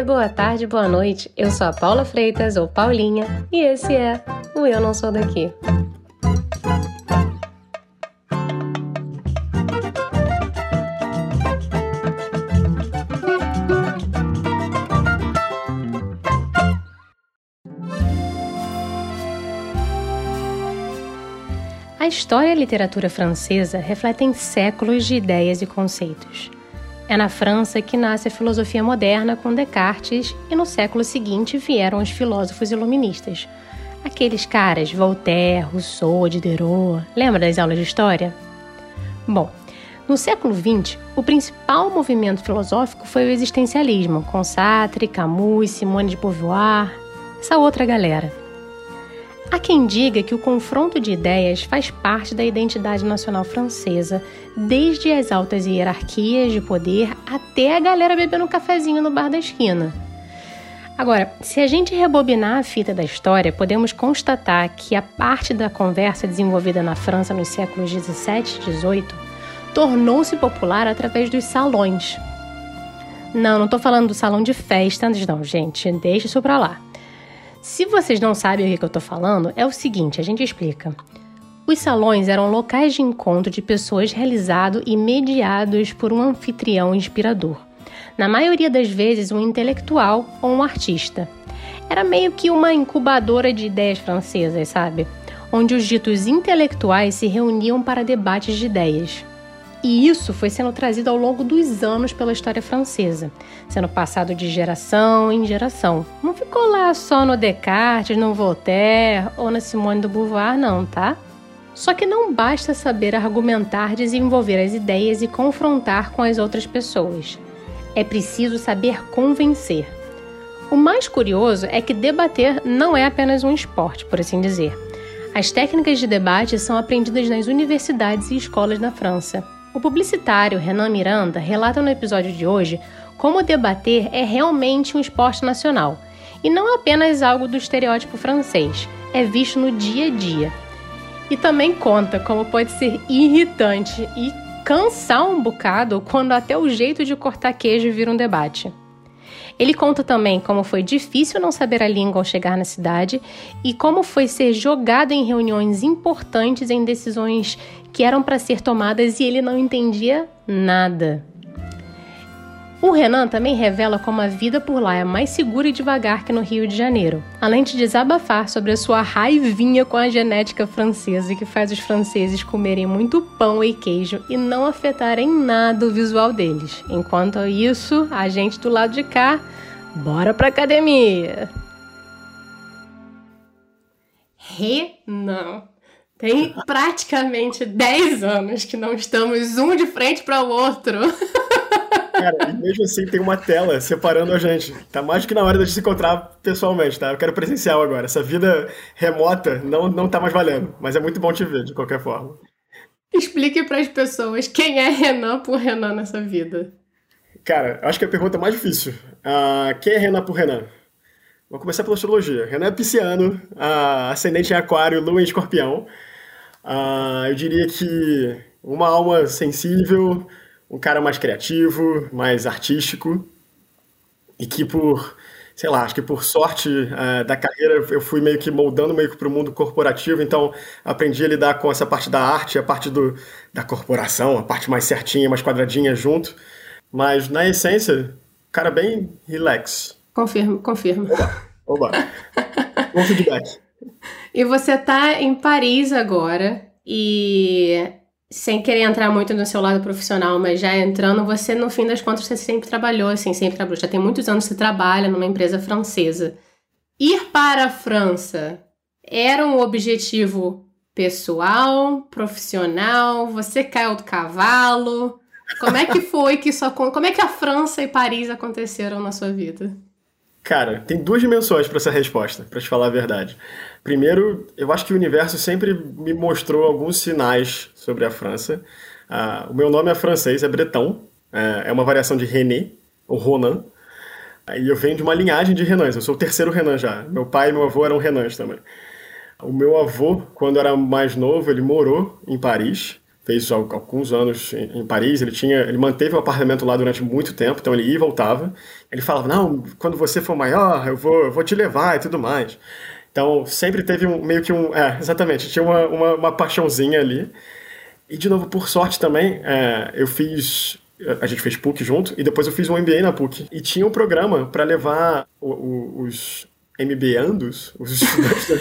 dia, boa tarde, boa noite. Eu sou a Paula Freitas, ou Paulinha, e esse é o Eu Não Sou Daqui. A história e a literatura francesa refletem séculos de ideias e conceitos. É na França que nasce a filosofia moderna com Descartes e no século seguinte vieram os filósofos iluministas. Aqueles caras, Voltaire, Rousseau, Diderot. Lembra das aulas de história? Bom, no século XX, o principal movimento filosófico foi o existencialismo, com Sartre, Camus, Simone de Beauvoir, essa outra galera. Há quem diga que o confronto de ideias faz parte da identidade nacional francesa, desde as altas hierarquias de poder até a galera bebendo um cafezinho no bar da esquina. Agora, se a gente rebobinar a fita da história, podemos constatar que a parte da conversa desenvolvida na França nos séculos 17 e 18 tornou-se popular através dos salões. Não, não estou falando do salão de festa, não, gente, deixa isso pra lá. Se vocês não sabem o que eu estou falando, é o seguinte: a gente explica. Os salões eram locais de encontro de pessoas realizados e mediados por um anfitrião inspirador. Na maioria das vezes, um intelectual ou um artista. Era meio que uma incubadora de ideias francesas, sabe? Onde os ditos intelectuais se reuniam para debates de ideias. E isso foi sendo trazido ao longo dos anos pela história francesa, sendo passado de geração em geração. Não ficou lá só no Descartes, no Voltaire ou na Simone de Beauvoir, não, tá? Só que não basta saber argumentar, desenvolver as ideias e confrontar com as outras pessoas. É preciso saber convencer. O mais curioso é que debater não é apenas um esporte, por assim dizer. As técnicas de debate são aprendidas nas universidades e escolas na França. O publicitário Renan Miranda relata no episódio de hoje como debater é realmente um esporte nacional e não apenas algo do estereótipo francês, é visto no dia a dia. E também conta como pode ser irritante e cansar um bocado quando até o jeito de cortar queijo vira um debate. Ele conta também como foi difícil não saber a língua ao chegar na cidade e como foi ser jogado em reuniões importantes em decisões que eram para ser tomadas e ele não entendia nada. O Renan também revela como a vida por lá é mais segura e devagar que no Rio de Janeiro, além de desabafar sobre a sua raivinha com a genética francesa que faz os franceses comerem muito pão e queijo e não afetarem nada o visual deles. Enquanto isso, a gente do lado de cá, bora pra academia! Renan. Tem praticamente 10 anos que não estamos um de frente para o outro. Cara, mesmo assim tem uma tela separando a gente. Tá mais do que na hora de se encontrar pessoalmente, tá? Eu quero presencial agora. Essa vida remota não, não tá mais valendo. Mas é muito bom te ver, de qualquer forma. Explique para as pessoas quem é Renan por Renan nessa vida. Cara, acho que é a pergunta mais difícil. Uh, quem é Renan por Renan? Vou começar pela astrologia. Renan é pisciano, uh, ascendente em aquário, lua em escorpião. Uh, eu diria que uma alma sensível, um cara mais criativo, mais artístico, e que por, sei lá, acho que por sorte uh, da carreira eu fui meio que moldando meio que para o mundo corporativo, então aprendi a lidar com essa parte da arte, a parte do, da corporação, a parte mais certinha, mais quadradinha junto, mas na essência, cara bem relax. Confirmo, confirmo. Oba, oba. Bom feedback. E você tá em Paris agora e sem querer entrar muito no seu lado profissional, mas já entrando, você no fim das contas você sempre trabalhou assim, sempre trabalhou. Já tem muitos anos que você trabalha numa empresa francesa. Ir para a França era um objetivo pessoal, profissional? Você caiu do cavalo? Como é que foi que isso como é que a França e Paris aconteceram na sua vida? Cara, tem duas dimensões para essa resposta, para te falar a verdade. Primeiro, eu acho que o universo sempre me mostrou alguns sinais sobre a França. Ah, o meu nome é francês, é bretão, é, é uma variação de René, ou Ronan. E eu venho de uma linhagem de Renans, eu sou o terceiro Renan já. Meu pai e meu avô eram Renans também. O meu avô, quando era mais novo, ele morou em Paris, fez alguns anos em, Paris, ele tinha, ele manteve o apartamento lá durante muito tempo, então ele ia e voltava. Ele falava, não, quando você for maior, eu vou, eu vou te levar e tudo mais. Então, sempre teve um, meio que um, é, exatamente, tinha uma, uma, uma paixãozinha ali. E, de novo, por sorte também, é, eu fiz a gente fez PUC junto e depois eu fiz um MBA na PUC. E tinha um programa para levar o, o, os MBAndos, os estudantes da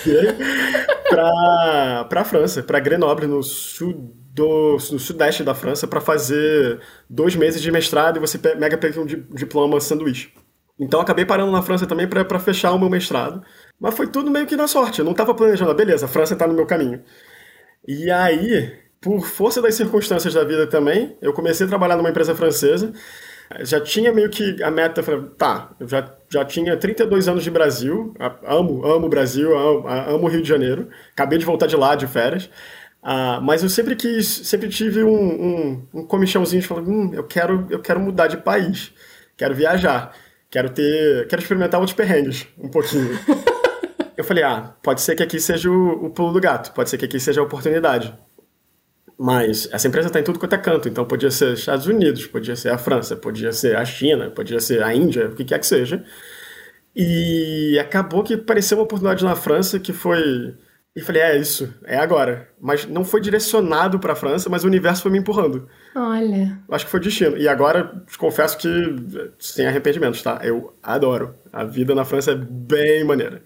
para a França, para Grenoble, no sul do, no sudeste da França, para fazer dois meses de mestrado e você mega pega um diploma sanduíche. Então acabei parando na França também para fechar o meu mestrado. Mas foi tudo meio que na sorte. Eu não estava planejando, beleza, a França está no meu caminho. E aí, por força das circunstâncias da vida também, eu comecei a trabalhar numa empresa francesa. Já tinha meio que a meta, tá, eu já, já tinha 32 anos de Brasil, amo, amo o Brasil, amo, amo o Rio de Janeiro, acabei de voltar de lá de férias, uh, mas eu sempre quis, sempre tive um, um, um comichãozinho de falar, hum, eu quero, eu quero mudar de país, quero viajar, quero ter, quero experimentar outros perrengues um pouquinho. eu falei, ah, pode ser que aqui seja o, o pulo do gato, pode ser que aqui seja a oportunidade. Mas essa empresa está em tudo quanto é canto, então podia ser Estados Unidos, podia ser a França, podia ser a China, podia ser a Índia, o que quer que seja. E acabou que apareceu uma oportunidade na França que foi. E falei, é isso, é agora. Mas não foi direcionado para a França, mas o universo foi me empurrando. Olha. Acho que foi destino. E agora, confesso que, sem arrependimentos, tá? Eu adoro. A vida na França é bem maneira.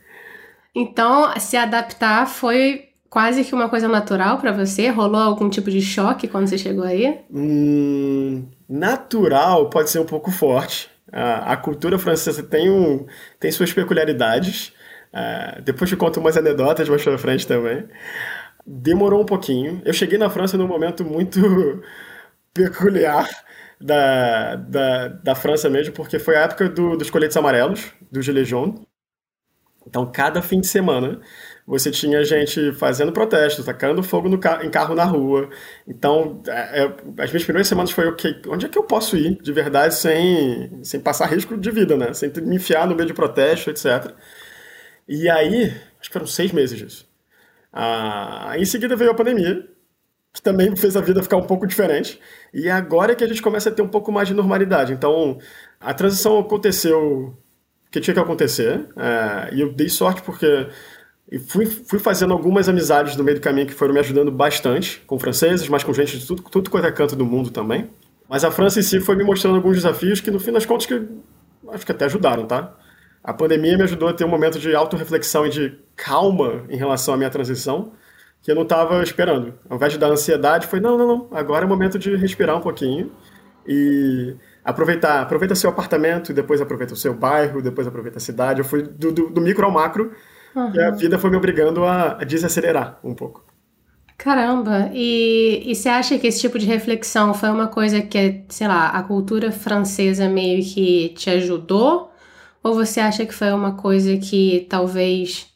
Então, se adaptar foi quase que uma coisa natural para você? Rolou algum tipo de choque quando você chegou aí? Hum, natural pode ser um pouco forte. A, a cultura francesa tem, um, tem suas peculiaridades. Uh, depois te conto umas anedotas mais pra frente também. Demorou um pouquinho. Eu cheguei na França num momento muito peculiar da, da, da França mesmo, porque foi a época do, dos coletes amarelos, do Gilets jaunes. Então, cada fim de semana, você tinha gente fazendo protestos, tacando fogo no em carro na rua. Então, é, é, as minhas primeiras semanas foi ok, onde é que eu posso ir de verdade sem, sem passar risco de vida, né? Sem me enfiar no meio de protesto, etc. E aí, acho que foram seis meses disso. Ah, em seguida veio a pandemia, que também fez a vida ficar um pouco diferente. E agora é que a gente começa a ter um pouco mais de normalidade. Então, a transição aconteceu que tinha que acontecer. É, e eu dei sorte porque fui, fui fazendo algumas amizades no meio do caminho que foram me ajudando bastante, com franceses, mas com gente de tudo, tudo quanto é canto do mundo também. Mas a França em si foi me mostrando alguns desafios que, no fim das contas, que acho que até ajudaram, tá? A pandemia me ajudou a ter um momento de autorreflexão e de calma em relação à minha transição, que eu não estava esperando. Ao invés de dar ansiedade, foi, não, não, não, agora é o momento de respirar um pouquinho e aproveitar, aproveita seu apartamento, depois aproveita o seu bairro, depois aproveita a cidade. Eu fui do, do, do micro ao macro, Uhum. E a vida foi me obrigando a, a desacelerar um pouco. Caramba! E, e você acha que esse tipo de reflexão foi uma coisa que, sei lá, a cultura francesa meio que te ajudou? Ou você acha que foi uma coisa que talvez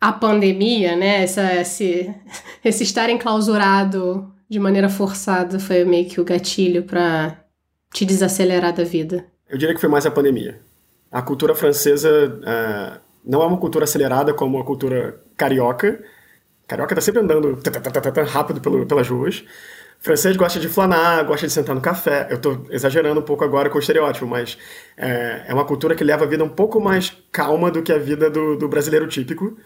a pandemia, né, essa, esse, esse estar enclausurado de maneira forçada foi meio que o gatilho para te desacelerar da vida? Eu diria que foi mais a pandemia. A cultura francesa. Uh não é uma cultura acelerada como a cultura carioca. Carioca tá sempre andando rápido pelas ruas. Francês gosta de flanar, gosta de sentar no café. Eu estou exagerando um pouco agora com o estereótipo, mas é, é, uma cultura que leva a vida um pouco mais calma do que a vida do, do brasileiro típico.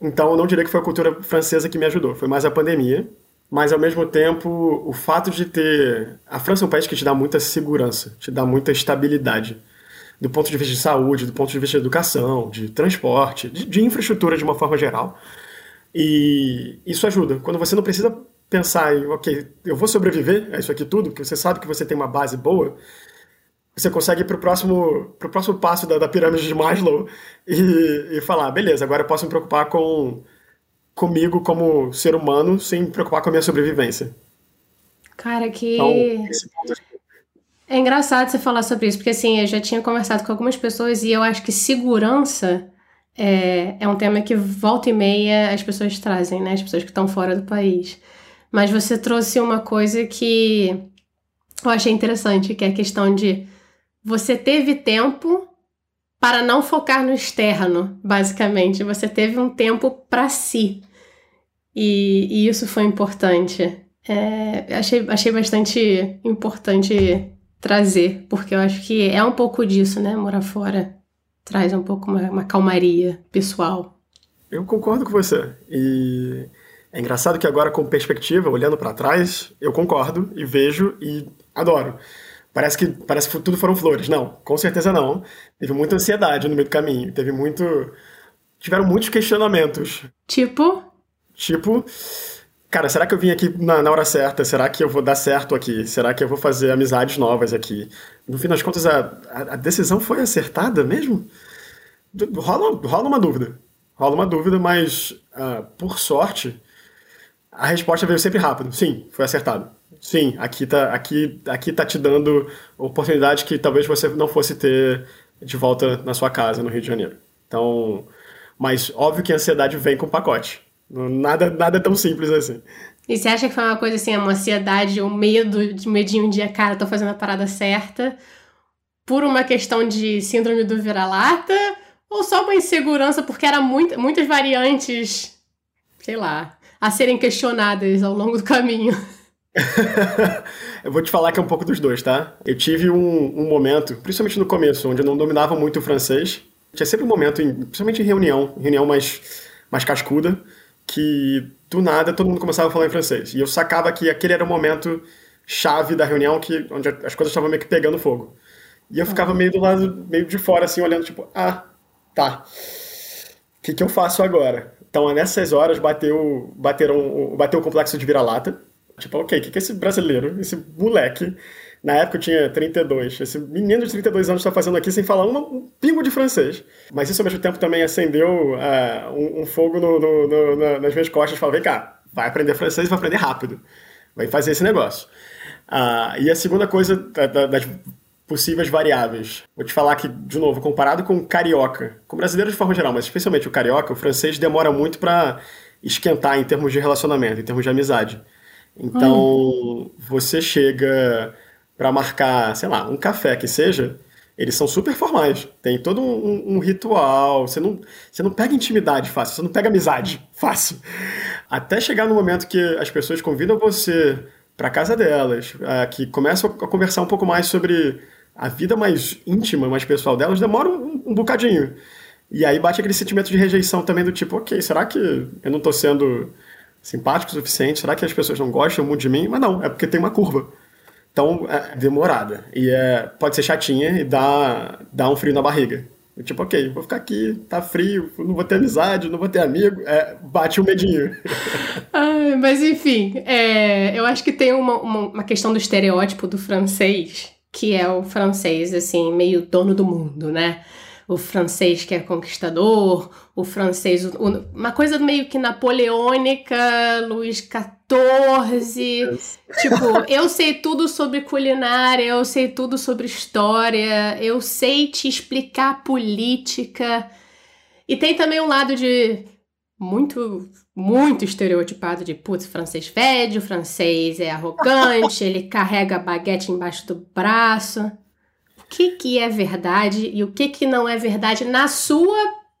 Então, eu não diria que foi a cultura francesa que me ajudou, foi mais a pandemia. Mas, ao mesmo tempo, o fato de ter. A França é um país que te dá muita segurança, te dá muita estabilidade do ponto de vista de saúde, do ponto de vista de educação, de transporte, de, de infraestrutura de uma forma geral. E isso ajuda. Quando você não precisa pensar em, ok, eu vou sobreviver a isso aqui tudo, porque você sabe que você tem uma base boa, você consegue ir para o próximo, pro próximo passo da, da pirâmide de Maslow e, e falar, beleza, agora eu posso me preocupar com comigo como ser humano sem me preocupar com a minha sobrevivência. Cara, que. Então, é é engraçado você falar sobre isso, porque assim, eu já tinha conversado com algumas pessoas e eu acho que segurança é, é um tema que volta e meia as pessoas trazem, né? As pessoas que estão fora do país. Mas você trouxe uma coisa que eu achei interessante, que é a questão de você teve tempo para não focar no externo, basicamente. Você teve um tempo para si. E, e, isso foi importante. É, achei, achei bastante importante trazer, porque eu acho que é um pouco disso, né? Morar fora traz um pouco uma, uma calmaria pessoal. Eu concordo com você. E é engraçado que agora, com perspectiva, olhando para trás, eu concordo e vejo e adoro. Parece que, parece que tudo foram flores. Não, com certeza não. Teve muita ansiedade no meio do caminho. Teve muito. Tiveram muitos questionamentos. Tipo? Tipo, cara, será que eu vim aqui na, na, hora certa? Será que eu vou dar certo aqui? Será que eu vou fazer amizades novas aqui? No fim das contas, a, a, decisão foi acertada mesmo? Rola, rola uma dúvida. Rola uma dúvida, mas uh, por sorte, a resposta veio sempre rápido. Sim, foi acertado. Sim, aqui tá, aqui, aqui tá te dando oportunidade que talvez você não fosse ter de volta na sua casa no Rio de Janeiro. Então, mas óbvio que a ansiedade vem com pacote. Nada, nada tão simples assim. E você acha que foi uma coisa assim, uma ansiedade, um medo, de medinho de cara, tô fazendo a parada certa, por uma questão de síndrome do vira-lata, ou só uma insegurança porque era muito, muitas variantes, sei lá, a serem questionadas ao longo do caminho? eu vou te falar que é um pouco dos dois, tá? Eu tive um, um, momento, principalmente no começo, onde eu não dominava muito o francês. Tinha sempre um momento, em, principalmente em reunião, reunião mais, mais cascuda, que do nada todo mundo começava a falar em francês. E eu sacava que aquele era o momento chave da reunião que, onde as coisas estavam meio que pegando fogo. E eu ficava meio do lado, meio de fora, assim, olhando, tipo, ah, tá. O que, que eu faço agora? Então, nessas horas, bateu, bateram, bateu o complexo de vira-lata Tipo, ok, o que, que esse brasileiro, esse moleque, na época eu tinha 32, esse menino de 32 anos está fazendo aqui sem falar um pingo de francês. Mas isso ao mesmo tempo também acendeu uh, um, um, fogo no, no, no, nas minhas costas. Falei, vem cá, vai aprender francês vai aprender rápido. Vai fazer esse negócio. Uh, e a segunda coisa da, da, das possíveis variáveis. Vou te falar que, de novo, comparado com o carioca, com brasileiro de forma geral, mas especialmente o carioca, o francês demora muito para esquentar em termos de relacionamento, em termos de amizade. Então, você chega para marcar, sei lá, um café que seja, eles são super formais. Tem todo um, um, ritual. Você não, você não pega intimidade fácil, você não pega amizade fácil. Até chegar no momento que as pessoas convidam você para casa delas, que começam a conversar um pouco mais sobre a vida mais íntima, mais pessoal delas, demora um, um bocadinho. E aí bate aquele sentimento de rejeição também do tipo, ok, será que eu não estou sendo simpático o suficiente? Será que as pessoas não gostam muito de mim? Mas não, é porque tem uma curva. Então, é demorada. E é, pode ser chatinha e dá, dá um frio na barriga. Tipo, ok, vou ficar aqui, tá frio, não vou ter amizade, não vou ter amigo. É, bate um medinho. Ai, mas enfim, é, eu acho que tem uma, uma, uma questão do estereótipo do francês, que é o francês, assim, meio dono do mundo, né? o francês que é conquistador, o francês, uma coisa meio que napoleônica, Luís XIV. tipo, eu sei tudo sobre culinária, eu sei tudo sobre história, eu sei te explicar política. E tem também um lado de muito, muito estereotipado de putz, francês fede, o francês é arrogante, ele carrega a baguete embaixo do braço que, que é verdade e o que, que não é verdade na sua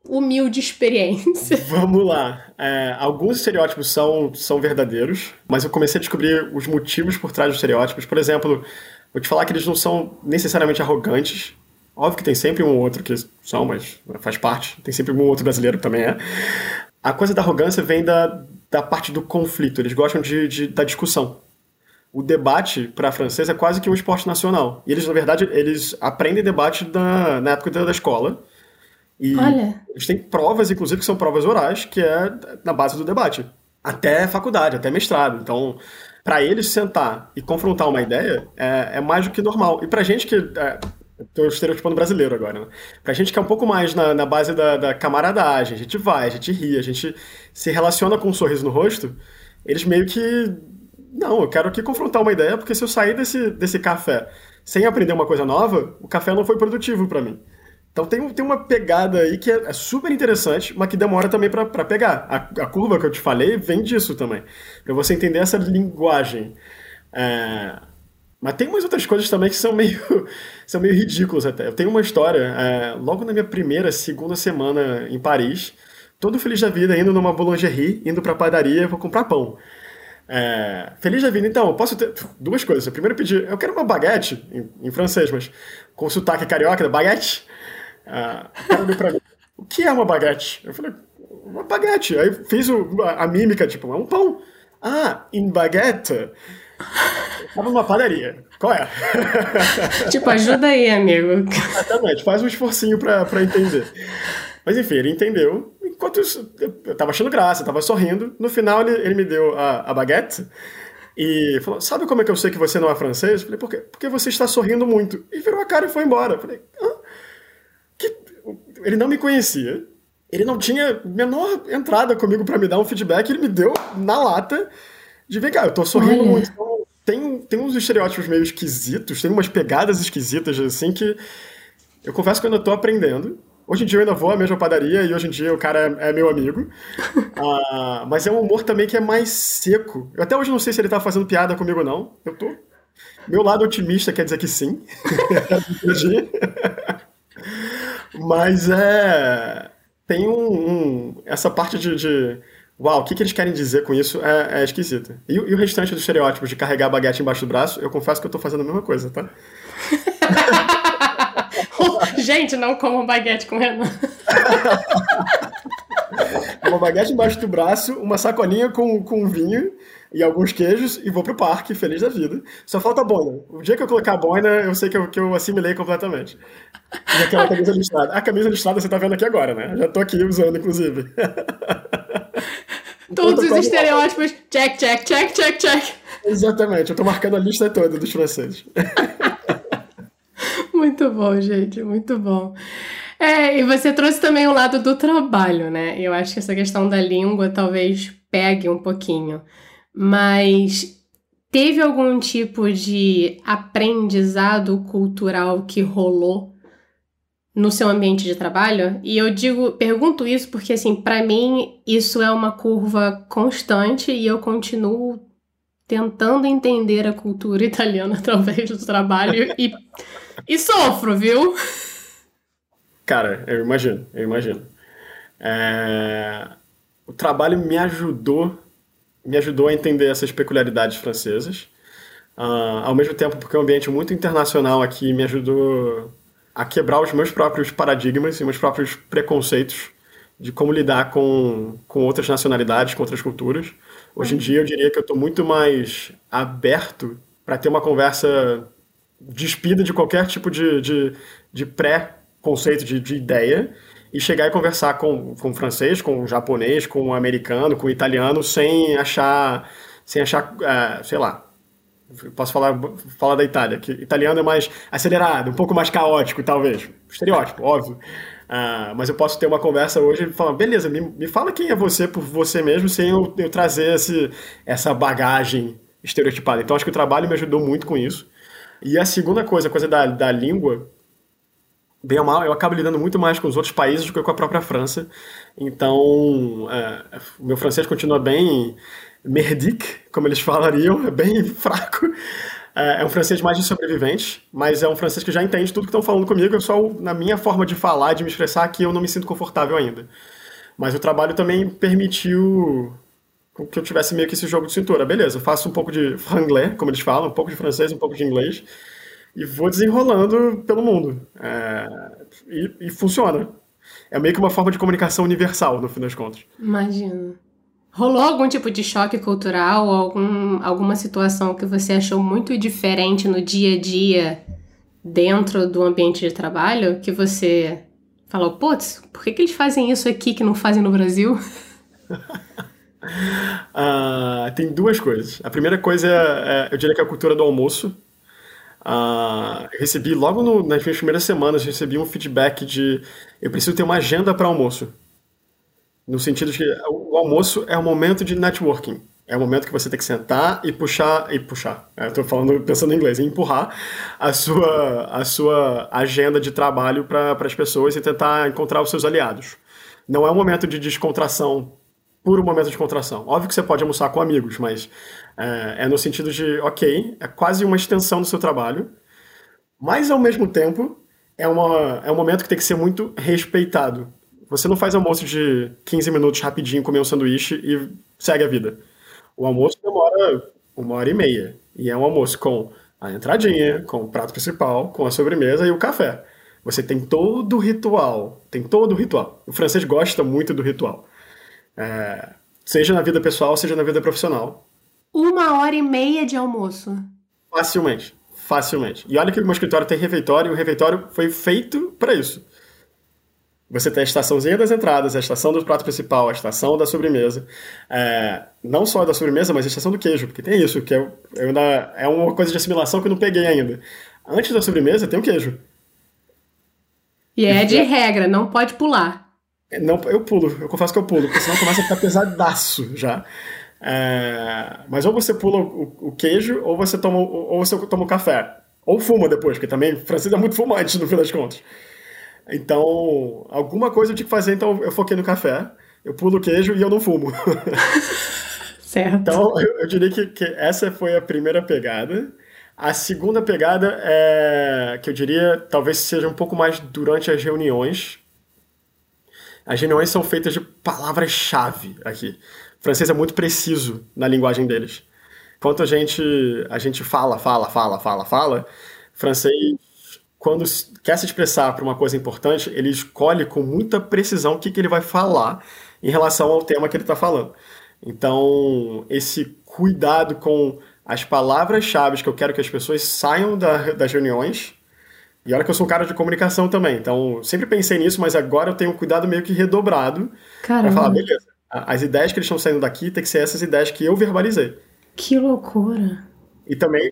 humilde experiência. Vamos lá. É, alguns estereótipos são, são verdadeiros, mas eu comecei a descobrir os motivos por trás dos estereótipos. Por exemplo, vou te falar que eles não são necessariamente arrogantes. Óbvio que tem sempre um ou outro que são, mas faz parte. Tem sempre um ou outro brasileiro que também é. A coisa da arrogância vem da, da parte do conflito. Eles gostam de, de da discussão o debate para francês é quase que um esporte nacional. E eles, na verdade, eles aprendem debate da, na época da, escola. E Olha. eles têm provas, inclusive, que são provas orais, que é na base do debate. Até faculdade, até mestrado. Então, para eles sentar e confrontar uma ideia é, é mais do que normal. E pra gente que. É, Estou estereotipando brasileiro agora, né? Pra gente que é um pouco mais na, na base da, da, camaradagem, a gente vai, a gente ri, a gente se relaciona com um sorriso no rosto, eles meio que não, eu quero aqui confrontar uma ideia, porque se eu sair desse, desse café sem aprender uma coisa nova, o café não foi produtivo para mim. Então tem, tem uma pegada aí que é, é super interessante, mas que demora também para pegar. A, a, curva que eu te falei vem disso também. Para você entender essa linguagem. É... Mas tem umas outras coisas também que são meio, são meio ridículas até. Eu tenho uma história, é, logo na minha primeira, segunda semana em Paris, todo feliz da vida, indo numa boulangerie, indo pra padaria, vou comprar pão. É, feliz da vida, então, eu posso ter duas coisas. Primeiro pedi, eu quero uma baguete, em, em francês, mas com sotaque carioca, baguete. Ah, pra mim, o que é uma baguete? Eu falei, uma baguete. Aí fiz o, a, a mímica, tipo, é um pão. Ah, em baguette. Tava numa padaria. Qual é? tipo, ajuda aí, amigo. Exatamente, faz um esforcinho pra, pra entender. Mas enfim, ele entendeu. Enquanto isso, eu tava achando graça, eu tava sorrindo. No final, ele, ele me deu a, a baguete e falou: Sabe como é que eu sei que você não é francês? Eu falei: Por quê? Porque você está sorrindo muito. E virou a cara e foi embora. Eu falei: ah, que... Ele não me conhecia. Ele não tinha menor entrada comigo para me dar um feedback. Ele me deu na lata de vem cá, eu tô sorrindo Olha. muito. Então, tem, tem uns estereótipos meio esquisitos, tem umas pegadas esquisitas, assim, que eu confesso que eu ainda tô aprendendo. Hoje em dia eu ainda vou à mesma padaria e hoje em dia o cara é, é meu amigo. uh, mas é um humor também que é mais seco. Eu até hoje não sei se ele tá fazendo piada comigo ou não. Eu tô. Meu lado otimista quer dizer que sim. mas é. Tem um. um essa parte de, de uau, o que, que eles querem dizer com isso é, é esquisito. E, e, o restante dos estereótipos de carregar a baguete embaixo do braço, eu confesso que eu tô fazendo a mesma coisa, tá? Gente, não comam baguete com Renan. uma baguete embaixo do braço, uma sacolinha com, com vinho e alguns queijos e vou pro parque, feliz da vida. Só falta a boina. O dia que eu colocar a boina, eu sei que eu, que eu assimilei completamente. E aquela camisa listrada. A camisa listrada você tá vendo aqui agora, né? Já tô aqui usando, inclusive. Todos os estereótipos, check, check, check, check, check. Exatamente, eu tô marcando a lista toda dos franceses. muito bom, gente, muito bom. É, e você trouxe também o lado do trabalho, né? Eu acho que essa questão da língua talvez pegue um pouquinho. Mas teve algum tipo de aprendizado cultural que rolou no seu ambiente de trabalho? E eu digo, pergunto isso porque assim, para mim isso é uma curva constante e eu continuo tentando entender a cultura italiana através do trabalho e, e sofro, viu? Cara, eu imagino, eu imagino. É... O trabalho me ajudou, me ajudou a entender essas peculiaridades francesas. Uh, ao mesmo tempo, porque é um ambiente muito internacional aqui me ajudou a quebrar os meus próprios paradigmas e meus próprios preconceitos de como lidar com, com outras nacionalidades, com outras culturas. Hoje em dia eu diria que eu estou muito mais aberto para ter uma conversa despida de qualquer tipo de, de, de pré-conceito, de, de ideia, e chegar e conversar com, com francês, com japonês, com americano, com italiano, sem achar, sem achar, uh, sei lá, posso falar, falar da Itália, que italiano é mais acelerado, um pouco mais caótico, talvez. Estereótipo, óbvio. Uh, mas eu posso ter uma conversa hoje e falar, beleza, me, me fala quem é você por você mesmo, sem eu, eu trazer esse, essa bagagem estereotipada. Então acho que o trabalho me ajudou muito com isso. E a segunda coisa, a coisa da, da língua, bem ou mal, eu acabo lidando muito mais com os outros países do que com a própria França. Então, é, o meu francês continua bem merdique, como eles falariam, é bem fraco. É, é um francês mais de sobrevivente, mas é um francês que já entende tudo que estão falando comigo, eu só, na minha forma de falar, de me expressar, que eu não me sinto confortável ainda. Mas o trabalho também permitiu que eu tivesse meio que esse jogo de cintura. Beleza, faço um pouco de franglais, como eles falam, um pouco de francês, um pouco de inglês, e vou desenrolando pelo mundo. É, e, e funciona. É meio que uma forma de comunicação universal, no fim das contas. Imagino. Rolou algum tipo de choque cultural, algum, alguma situação que você achou muito diferente no dia a dia dentro do ambiente de trabalho que você falou, putz, por que, que eles fazem isso aqui que não fazem no Brasil? uh, tem duas coisas. A primeira coisa, é, eu diria que é a cultura do almoço. Uh, recebi logo no, nas minhas primeiras semanas, recebi um feedback de eu preciso ter uma agenda para almoço. No sentido de que o almoço é um momento de networking. É o momento que você tem que sentar e puxar e puxar. É, Estou falando pensando em inglês, empurrar a sua a sua agenda de trabalho para as pessoas e tentar encontrar os seus aliados. Não é um momento de descontração um momento de contração. Óbvio que você pode almoçar com amigos, mas é, é no sentido de, ok, é quase uma extensão do seu trabalho, mas ao mesmo tempo é, uma, é um momento que tem que ser muito respeitado. Você não faz almoço de 15 minutos rapidinho, comer um sanduíche e segue a vida. O almoço demora uma hora e meia. E é um almoço com a entradinha, com o prato principal, com a sobremesa e o café. Você tem todo o ritual. Tem todo o ritual. O francês gosta muito do ritual. É, seja na vida pessoal, seja na vida profissional. Uma hora e meia de almoço. Facilmente. Facilmente. E olha que o meu escritório tem refeitório, e o refeitório foi feito para isso. Você tem a estaçãozinha das entradas, a estação do prato principal, a estação da sobremesa. É, não só da sobremesa, mas a estação do queijo, porque tem isso, que é, é uma coisa de assimilação que eu não peguei ainda. Antes da sobremesa tem o queijo. E é de regra, não pode pular. É, não, eu pulo, eu confesso que eu pulo, porque senão começa a ficar pesadaço já. É, mas ou você pula o, o, queijo, ou você toma, ou você toma o café. Ou fuma depois, porque também francês é muito fumante no fim das contas. Então, alguma coisa eu tinha que fazer, então eu foquei no café, eu pulo o queijo e eu não fumo. Certo. Então, eu, eu diria que, que, essa foi a primeira pegada. A segunda pegada é que eu diria talvez seja um pouco mais durante as reuniões. As reuniões são feitas de palavras-chave aqui francês é muito preciso na linguagem deles. Enquanto a gente, a gente fala, fala, fala, fala, fala, francês, quando quer se expressar para uma coisa importante, ele escolhe com muita precisão o que, que ele vai falar em relação ao tema que ele está falando. Então, esse cuidado com as palavras-chave que eu quero que as pessoas saiam da, das reuniões. E olha que eu sou um cara de comunicação também, então sempre pensei nisso, mas agora eu tenho um cuidado meio que redobrado para falar, beleza, as ideias que eles estão saindo daqui tem que ser essas ideias que eu verbalizei. Que loucura! E também,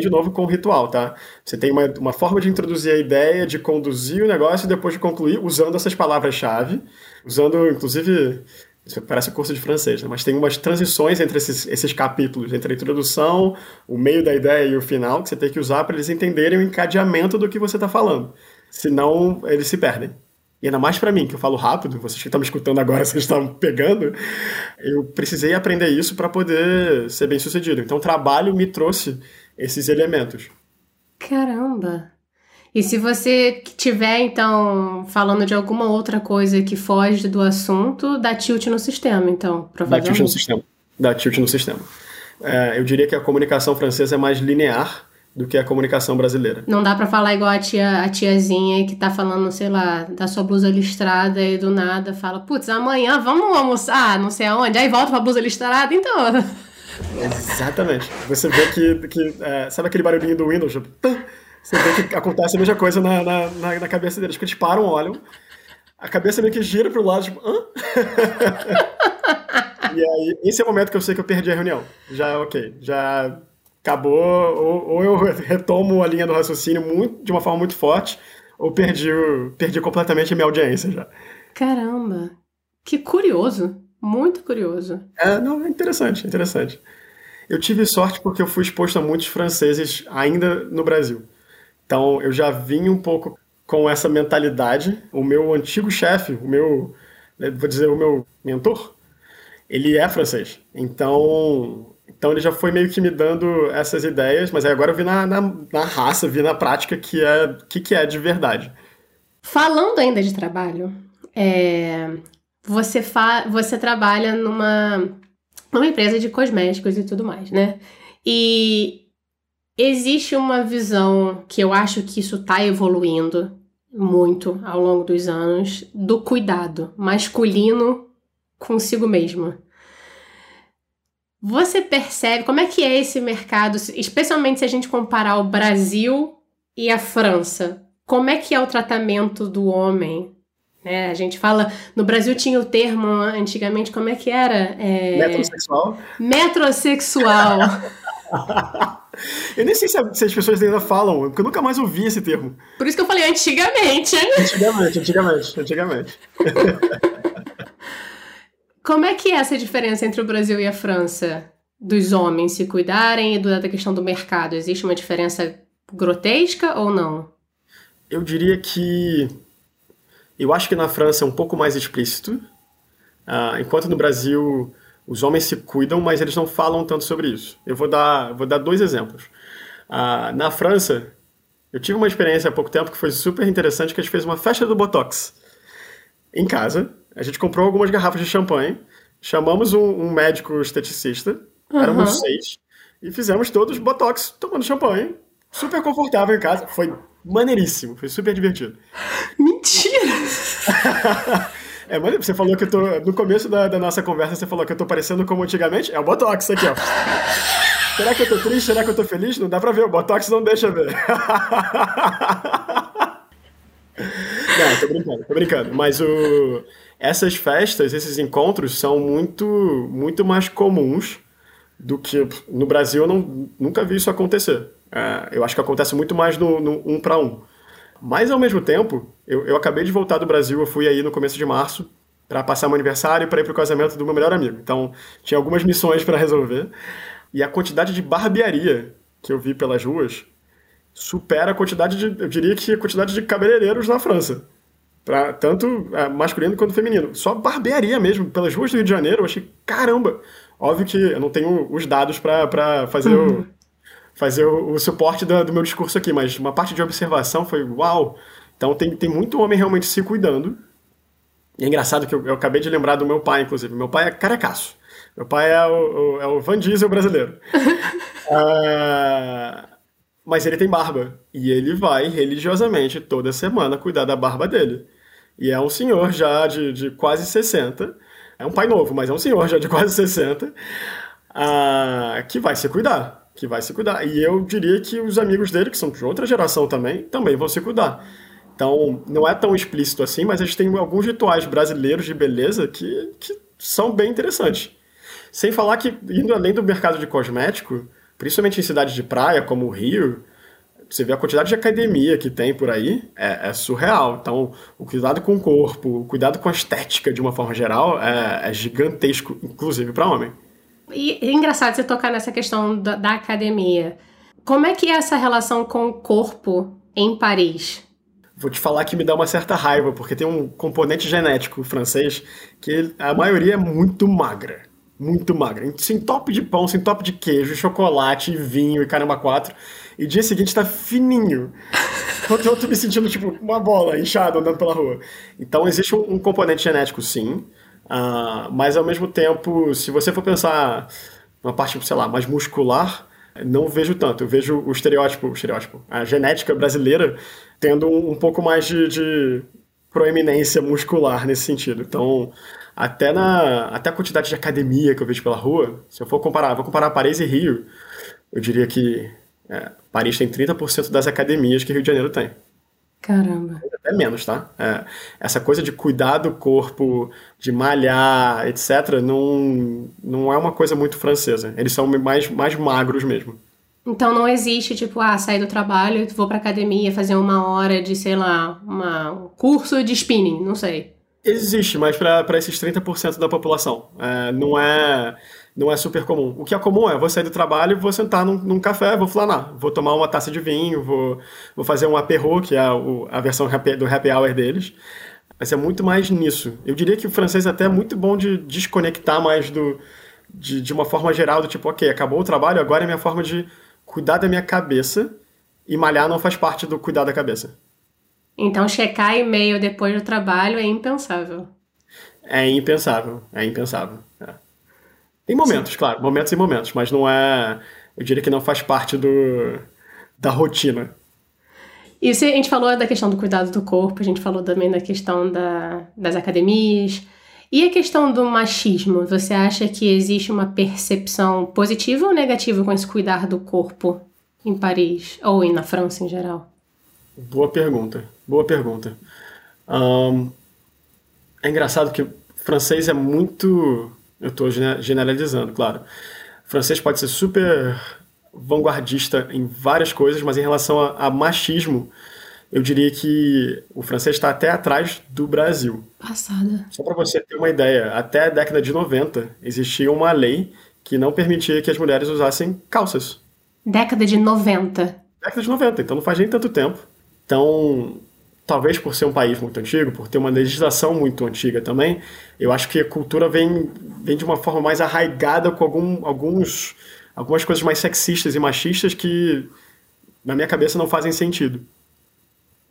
de novo, com o ritual, tá? Você tem uma, uma forma de introduzir a ideia, de conduzir o negócio e depois de concluir usando essas palavras-chave, usando, inclusive, isso parece curso de francês, né? mas tem umas transições entre esses, esses capítulos, entre a introdução, o meio da ideia e o final, que você tem que usar para eles entenderem o encadeamento do que você está falando. Senão, eles se perdem e ainda mais para mim, que eu falo rápido, vocês que estão me escutando agora, vocês estão pegando, eu precisei aprender isso para poder ser bem sucedido. Então, o trabalho me trouxe esses elementos. Caramba! E se você tiver, então, falando de alguma outra coisa que foge do assunto, dá tilt no sistema, então, provavelmente. Dá tilt no sistema. Dá tilt no sistema. É, eu diria que a comunicação francesa é mais linear do que a comunicação brasileira. Não dá para falar igual a tia, a tiazinha que tá falando, sei lá, da sua blusa listrada e do nada fala, putz, amanhã vamos almoçar, não sei aonde, aí volta pra blusa listrada, então. Exatamente. Você vê que, que é, sabe aquele barulhinho do Windows? Você vê que acontece a mesma coisa na, na, na, na cabeça deles, que eles param, olham, a cabeça meio que gira pro lado, tipo, hã? e aí, esse é o momento que eu sei que eu perdi a reunião. Já, ok, já acabou, ou, ou, eu retomo a linha do raciocínio muito, de uma forma muito forte, ou perdi, perdi completamente a minha audiência já. Caramba, que curioso, muito curioso. É, não, é interessante, interessante. Eu tive sorte porque eu fui exposto a muitos franceses ainda no Brasil. Então eu já vim um pouco com essa mentalidade. O meu antigo chefe, o meu, né, vou dizer, o meu mentor, ele é francês. Então então ele já foi meio que me dando essas ideias, mas agora eu vi na, na, na raça, vi na prática que é o que, que é de verdade. Falando ainda de trabalho, é, você, fa, você trabalha numa, numa empresa de cosméticos e tudo mais, né? E existe uma visão que eu acho que isso está evoluindo muito ao longo dos anos do cuidado masculino consigo mesmo. Você percebe como é que é esse mercado, especialmente se a gente comparar o Brasil e a França? Como é que é o tratamento do homem? É, a gente fala, no Brasil tinha o termo antigamente, como é que era? É... Metrosexual. Metrosexual. eu nem sei se, as pessoas ainda falam, porque eu nunca mais ouvi esse termo. Por isso que eu falei antigamente. Antigamente, antigamente, antigamente. Como é que é essa diferença entre o Brasil e a França? Dos homens se cuidarem e da questão do mercado? Existe uma diferença grotesca ou não? Eu diria que. Eu acho que na França é um pouco mais explícito, uh, enquanto no Brasil os homens se cuidam, mas eles não falam tanto sobre isso. Eu vou dar, vou dar dois exemplos. Uh, na França, eu tive uma experiência há pouco tempo que foi super interessante, que a gente fez uma festa do Botox em casa, a gente comprou algumas garrafas de champanhe, chamamos um, um médico esteticista, uhum. éramos seis, e fizemos todos botox tomando champanhe. Super confortável em casa. Foi maneiríssimo, foi super divertido. É, mas você falou que eu tô. No começo da, da, nossa conversa, você falou que eu tô parecendo como antigamente. É o Botox aqui, ó. Será que eu tô triste? Será que eu tô feliz? Não dá pra ver, o Botox não deixa ver. não, tô brincando, tô brincando. Mas o, essas festas, esses encontros são muito, muito mais comuns do que no Brasil eu não, nunca vi isso acontecer. É, eu acho que acontece muito mais no, no um para um. Mas ao mesmo tempo, eu, eu acabei de voltar do Brasil, eu fui aí no começo de março para passar meu aniversário e para ir pro casamento do meu melhor amigo. Então, tinha algumas missões para resolver. E a quantidade de barbearia que eu vi pelas ruas supera a quantidade de, eu diria que a quantidade de cabeleireiros na França. Pra, tanto é, masculino quanto feminino. Só barbearia mesmo, pelas ruas do Rio de Janeiro, eu achei, caramba! Óbvio que eu não tenho os dados para fazer, uhum. fazer o, o suporte do, do, meu discurso aqui, mas uma parte de observação foi, uau! Então tem, tem muito homem realmente se cuidando. E é engraçado que eu, eu acabei de lembrar do meu pai, inclusive. Meu pai é carecaço. Meu pai é o, o é o Van Diesel brasileiro. uh, mas ele tem barba. E ele vai religiosamente toda semana cuidar da barba dele. E é um senhor já de, de quase 60. É um pai novo, mas é um senhor já de quase 60. Ah, que vai se cuidar. Que vai se cuidar. E eu diria que os amigos dele, que são de outra geração também, também vão se cuidar. Então, não é tão explícito assim, mas a gente tem alguns rituais brasileiros de beleza que, que são bem interessantes. Sem falar que, indo além do mercado de cosmético, principalmente em cidades de praia, como o Rio, você vê a quantidade de academia que tem por aí, é, é, surreal. Então, o cuidado com o corpo, o cuidado com a estética de uma forma geral é, é gigantesco, inclusive para homem. E é engraçado você tocar nessa questão da, da, academia. Como é que é essa relação com o corpo em Paris? Vou te falar que me dá uma certa raiva, porque tem um componente genético francês que a maioria é muito magra. Muito magra. Sem top de pão, sem top de queijo, chocolate, vinho e caramba quatro e dia seguinte tá fininho. Então eu tô me sentindo tipo uma bola inchada andando pela rua. Então existe um, um componente genético, sim. Uh, mas ao mesmo tempo, se você for pensar uma parte, sei lá, mais muscular, não vejo tanto. Eu vejo o estereótipo, o estereótipo, a genética brasileira tendo um, um pouco mais de, de proeminência muscular nesse sentido. Então, até na até a quantidade de academia que eu vejo pela rua, se eu for comparar, vou comparar Paris e Rio, eu diria que é, Paris tem 30% das academias que Rio de Janeiro tem. Caramba. Até menos, tá? É, essa coisa de cuidar do corpo, de malhar, etc., não, não é uma coisa muito francesa. Eles são mais, mais magros mesmo. Então não existe, tipo, ah, sair do trabalho, vou pra academia fazer uma hora de, sei lá, uma, um curso de spinning, não sei. Existe, mas para esses 30% da população. É, não é não é super comum. O que é comum é vou sair do trabalho, vou sentar num, num café, vou flanar, vou tomar uma taça de vinho, vou, vou fazer um aperro, que é o, a versão do happy hour deles. Mas é muito mais nisso. Eu diria que o francês até é muito bom de desconectar mais do, de, de uma forma geral, do tipo, ok, acabou o trabalho, agora é minha forma de cuidar da minha cabeça e malhar não faz parte do cuidar da cabeça. Então checar e-mail depois do trabalho é impensável. É impensável, é impensável. É. Tem momentos, Sim. claro, momentos e momentos, mas não é. Eu diria que não faz parte do, da rotina. E a gente falou da questão do cuidado do corpo, a gente falou também da questão da, das academias. E a questão do machismo? Você acha que existe uma percepção positiva ou negativa com esse cuidar do corpo em Paris ou na França em geral? Boa pergunta, boa pergunta. Um, é engraçado que francês é muito eu estou generalizando, claro. O francês pode ser super vanguardista em várias coisas, mas em relação a, a machismo, eu diria que o francês está até atrás do Brasil. Passada. Só para você ter uma ideia, até a década de 90 existia uma lei que não permitia que as mulheres usassem calças. Década de 90. Década de 90, então não faz nem tanto tempo. Então, talvez por ser um país muito antigo, por ter uma legislação muito antiga também, eu acho que a cultura vem, vem de uma forma mais arraigada com algum, alguns, algumas coisas mais sexistas e machistas que, na minha cabeça, não fazem sentido.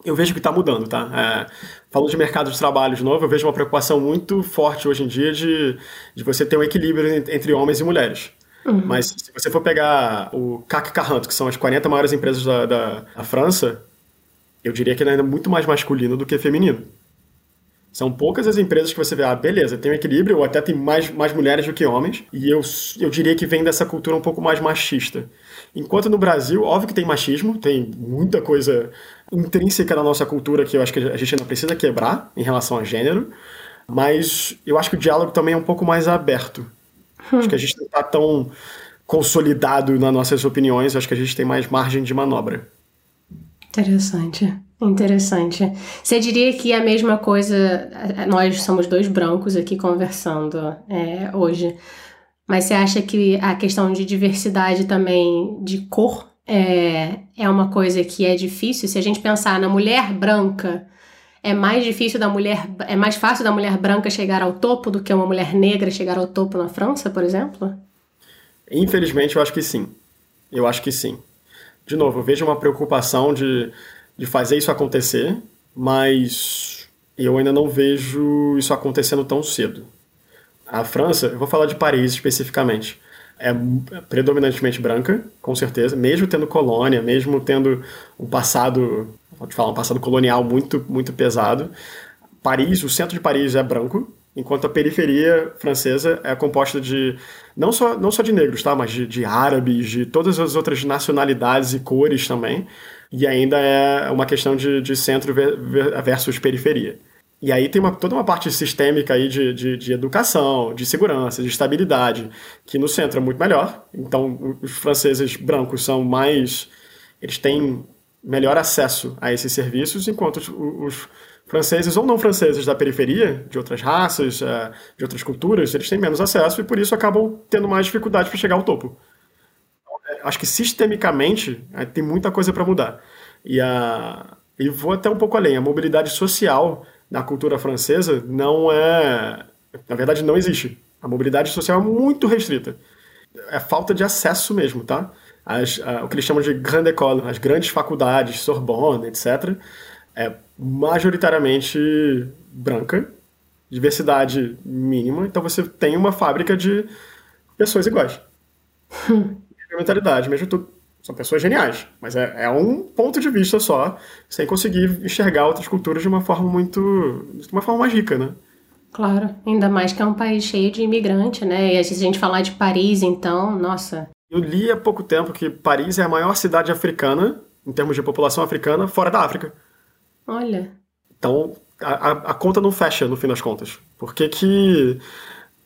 eu vejo que está mudando, tá? É, falando de mercado de trabalho de novo, eu vejo uma preocupação muito forte hoje em dia de, de você ter um equilíbrio entre homens e mulheres. Uhum. Mas se você for pegar o CAC 40, que são as 40 maiores empresas da, da, da França, eu diria que ele é ainda muito mais masculino do que feminino. São poucas as empresas que você vê, ah, beleza, tem um equilíbrio, ou até tem mais, mais mulheres do que homens, e eu, eu diria que vem dessa cultura um pouco mais machista. Enquanto no Brasil, óbvio que tem machismo, tem muita coisa intrínseca na nossa cultura que eu acho que a gente não precisa quebrar em relação a gênero, mas eu acho que o diálogo também é um pouco mais aberto. Hum. Acho que a gente não está tão consolidado nas nossas opiniões, acho que a gente tem mais margem de manobra. Interessante. Interessante. Você diria que é a mesma coisa. Nós somos dois brancos aqui conversando é, hoje. Mas você acha que a questão de diversidade também de cor é, é uma coisa que é difícil? Se a gente pensar na mulher branca, é mais difícil da mulher, é mais fácil da mulher branca chegar ao topo do que uma mulher negra chegar ao topo na França, por exemplo? Infelizmente, eu acho que sim. Eu acho que sim. De novo, eu vejo uma preocupação de, de fazer isso acontecer, mas eu ainda não vejo isso acontecendo tão cedo. A França, eu vou falar de Paris especificamente, é predominantemente branca, com certeza, mesmo tendo colônia, mesmo tendo um passado, vou te falar, um passado colonial muito, muito pesado. Paris, o centro de Paris é branco, enquanto a periferia francesa é composta de não só, não só de negros, tá? mas de, de árabes, de todas as outras nacionalidades e cores também, e ainda é uma questão de, de centro versus periferia. E aí tem uma, toda uma parte sistêmica aí de, de, de, educação, de segurança, de estabilidade, que no centro é muito melhor. Então, os franceses brancos são mais. Eles têm melhor acesso a esses serviços, enquanto os, os franceses ou não franceses da periferia, de outras raças, é, de outras culturas, eles têm menos acesso e por isso acabam tendo mais dificuldade para chegar ao topo. É, acho que sistemicamente é, tem muita coisa para mudar. E, a, e vou até um pouco além. A mobilidade social na cultura francesa não é. Na verdade, não existe. A mobilidade social é muito restrita. É falta de acesso mesmo, tá? As, a, o que eles chamam de grande école, as grandes faculdades, Sorbonne, etc., é majoritariamente branca, diversidade mínima, então você tem uma fábrica de pessoas iguais. mentalidade, mesmo tudo são pessoas geniais, mas é, é, um ponto de vista só, sem conseguir enxergar outras culturas de uma forma muito. de uma forma mais rica, né? Claro, ainda mais que é um país cheio de imigrante, né? E se a gente falar de Paris, então, nossa. Eu li há pouco tempo que Paris é a maior cidade africana, em termos de população africana, fora da África. Olha. Então, a, a conta não fecha, no fim das contas. Por que que.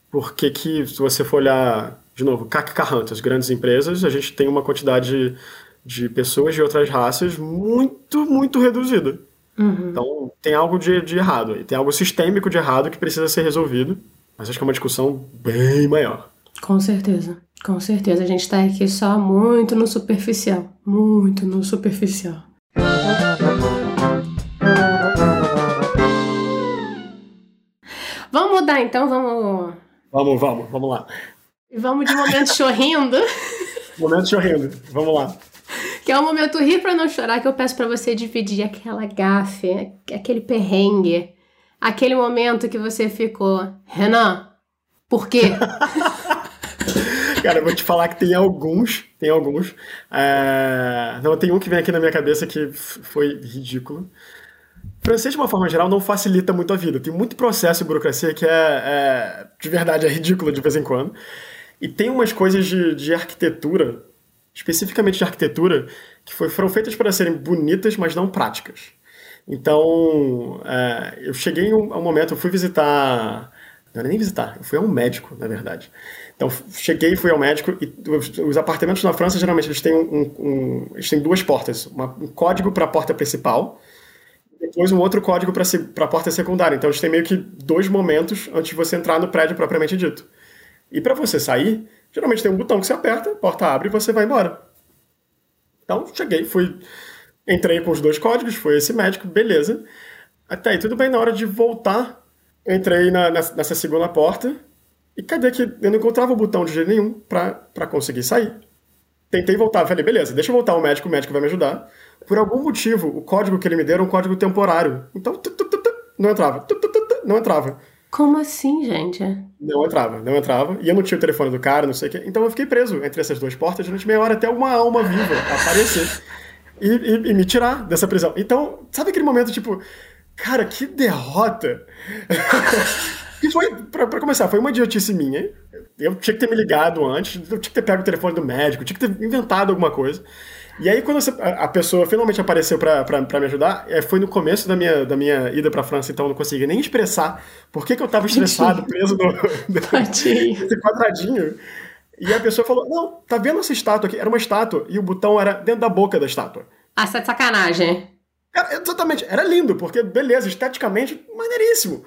Por que que, se você for olhar de novo, CAC 40, as grandes empresas, a gente tem uma quantidade de pessoas de outras raças muito, muito reduzida. Uhum. Então, tem algo de, de errado aí. Tem algo sistêmico de errado que precisa ser resolvido. Mas acho que é uma discussão bem maior. Com certeza. Com certeza. A gente está aqui só muito no superficial. Muito no superficial. Vamos mudar então? Vamos. Vamos, vamos, vamos lá. Vamos de momento chorrindo. momento chorrindo, vamos lá. Que é o momento rir para não chorar, que eu peço para você dividir aquela gafe, aquele perrengue, aquele momento que você ficou, Renan, por quê? Cara, eu vou te falar que tem alguns, tem alguns. É... Não, tem um que vem aqui na minha cabeça que foi ridículo. Francês, de uma forma geral, não facilita muito a vida. Tem muito processo e burocracia que é, é de verdade, é ridículo de vez em quando. E tem umas coisas de, de arquitetura, especificamente de arquitetura, que foi, foram feitas para serem bonitas, mas não práticas. Então, é, eu cheguei a um, momento, eu fui visitar. Não era nem visitar, eu fui a um médico, na verdade. Então, cheguei, fui ao médico e os, os apartamentos na França, geralmente, eles têm, um, um eles têm duas portas. Uma, um código para a porta principal e depois um outro código para a porta secundária. Então, eles têm meio que dois momentos antes de você entrar no prédio propriamente dito. E para você sair, geralmente tem um botão que você aperta, a porta abre e você vai embora. Então, cheguei, fui. Entrei com os dois códigos, foi esse médico, beleza. Até aí, tudo bem, na hora de voltar, eu entrei na, nessa segunda porta e cadê que eu não encontrava o botão de jeito nenhum para conseguir sair. Tentei voltar, falei, beleza, deixa eu voltar ao médico, o médico vai me ajudar. Por algum motivo, o código que ele me deu era um código temporário. Então, não entrava. Não entrava. Como assim, gente? Não entrava, não entrava. E eu não tinha o telefone do cara, não sei o quê. Então eu fiquei preso entre essas duas portas durante meia hora até uma alma viva aparecer e, e, e me tirar dessa prisão. Então, sabe aquele momento tipo, cara, que derrota? e foi, pra, pra, começar, foi uma idiotice minha. Eu tinha que ter me ligado antes, eu tinha que ter pego o telefone do médico, tinha que ter inventado alguma coisa. E aí, quando a pessoa finalmente apareceu para me ajudar, é, foi no começo da minha, da minha ida pra França, então eu não conseguia nem expressar por que, que eu tava estressado, preso no, nesse quadradinho. E a pessoa falou: Não, tá vendo essa estátua aqui? Era uma estátua, e o botão era dentro da boca da estátua. Ah, você é de sacanagem. Era, exatamente, era lindo, porque beleza, esteticamente, maneiríssimo.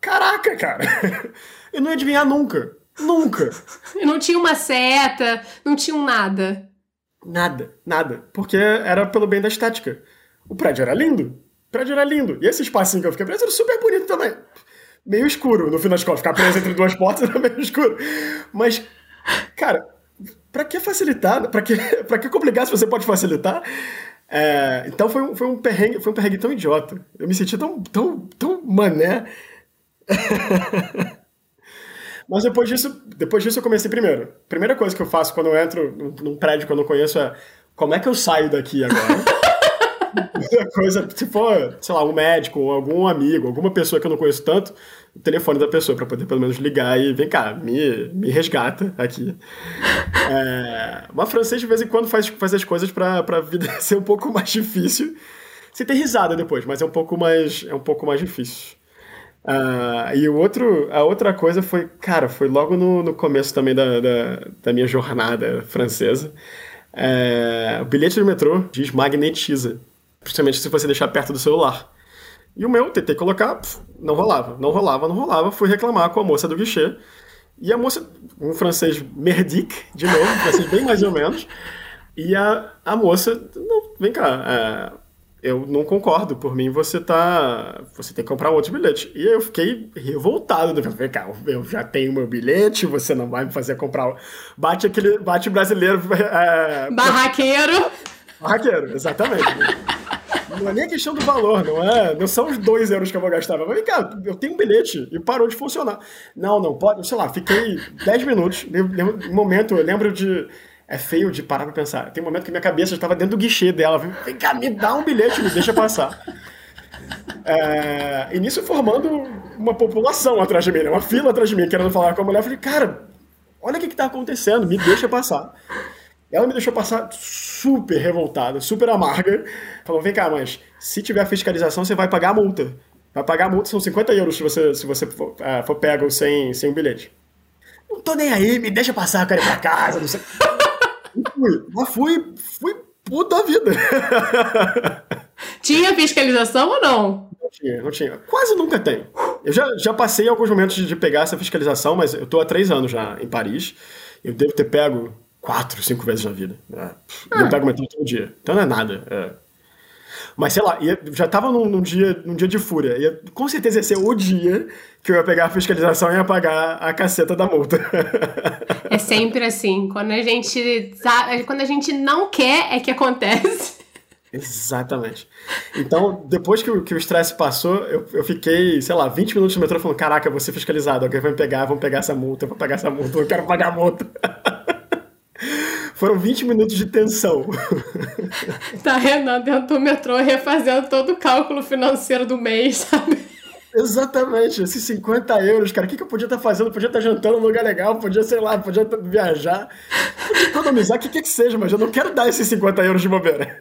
Caraca, cara, eu não ia adivinhar nunca. Nunca. não tinha uma seta, não tinha um nada. Nada, nada. Porque era pelo bem da estética. O prédio era lindo. O prédio era lindo. E esse espacinho que eu fiquei preso era super bonito também. Meio escuro, no fim das contas. Ficar preso entre duas portas era meio escuro. Mas, cara, pra que facilitar? Pra que, pra que complicar se você pode facilitar? É, então foi um, foi, um perrengue, foi um perrengue tão idiota. Eu me senti tão, tão, tão mané. Mas depois disso, depois disso eu comecei primeiro. Primeira coisa que eu faço quando eu entro num prédio que eu não conheço é como é que eu saio daqui agora? coisa, se for, sei lá, um médico, ou algum amigo, alguma pessoa que eu não conheço tanto, o telefone da pessoa para poder pelo menos ligar e vem cá, me, me resgata aqui. É, uma francês de vez em quando faz, faz as coisas para a vida ser um pouco mais difícil. Você tem risada depois, mas é um pouco mais, é um pouco mais difícil. Uh, e o outro, a outra coisa foi, cara, foi logo no, no começo também da, da, da minha jornada francesa. É, o bilhete do metrô diz magnetiza, principalmente se você deixar perto do celular. E o meu, tentei colocar, não rolava, não rolava, não rolava. Fui reclamar com a moça do guichê. E a moça, um francês merdique, de novo, um francês bem mais ou menos. E a, a moça, não, vem cá, é, eu não concordo. Por mim, você tá. Você tem que comprar outro bilhete. E eu fiquei revoltado. Eu falei, cara, eu já tenho meu bilhete, você não vai me fazer comprar. Bate aquele. Bate brasileiro. É... Barraqueiro. Barraqueiro, exatamente. Não é nem a questão do valor, não é? Não são os dois euros que eu vou gastar. Mas, cara, eu tenho um bilhete e parou de funcionar. Não, não pode. Sei lá, fiquei 10 minutos. No momento, eu lembro de é feio de parar pra pensar. Tem um momento que minha cabeça estava dentro do guichê dela. Vem cá, me dá um bilhete, me deixa passar. É, e nisso formando uma população atrás de mim, né? uma fila atrás de mim, querendo falar com a mulher. Eu falei, cara, olha o que, está acontecendo, me deixa passar. Ela me deixou passar super revoltada, super amarga. Falou: vem cá, mas se tiver fiscalização, você vai pagar a multa. Vai pagar a multa, são 50 euros se você, se você for, uh, for pego sem, sem um bilhete. Não tô nem aí, me deixa passar, eu quero ir pra casa, não sei. fui. Mas fui, fui puta vida. Tinha fiscalização ou não? Não tinha, não tinha. Quase nunca tem. Eu já, já passei alguns momentos de, de pegar essa fiscalização, mas eu tô há três anos já em Paris. Eu devo ter pego quatro, cinco vezes na vida. É. Eu ah. pego metrô todo dia. Então não é nada. É. Mas sei lá, ia, já tava num, num, dia, num dia de fúria. Ia, com certeza ia ser o dia que eu ia pegar a fiscalização e ia pagar a caceta da multa. É sempre assim. Quando a gente quando a gente não quer, é que acontece. Exatamente. Então, depois que o, que o estresse passou, eu, eu fiquei, sei lá, 20 minutos no metrô falando: caraca, eu vou ser fiscalizado, alguém vai me pegar, vão pegar essa multa, eu vou pegar essa multa, eu quero pagar a multa. Foram 20 minutos de tensão. Tá Renan dentro do metrô refazendo todo o cálculo financeiro do mês, sabe? Exatamente, esses 50 euros, cara, o que, que eu podia estar fazendo? Podia estar jantando num lugar legal, podia, sei lá, podia viajar, podia economizar, o que, que que seja, mas eu não quero dar esses 50 euros de bobeira.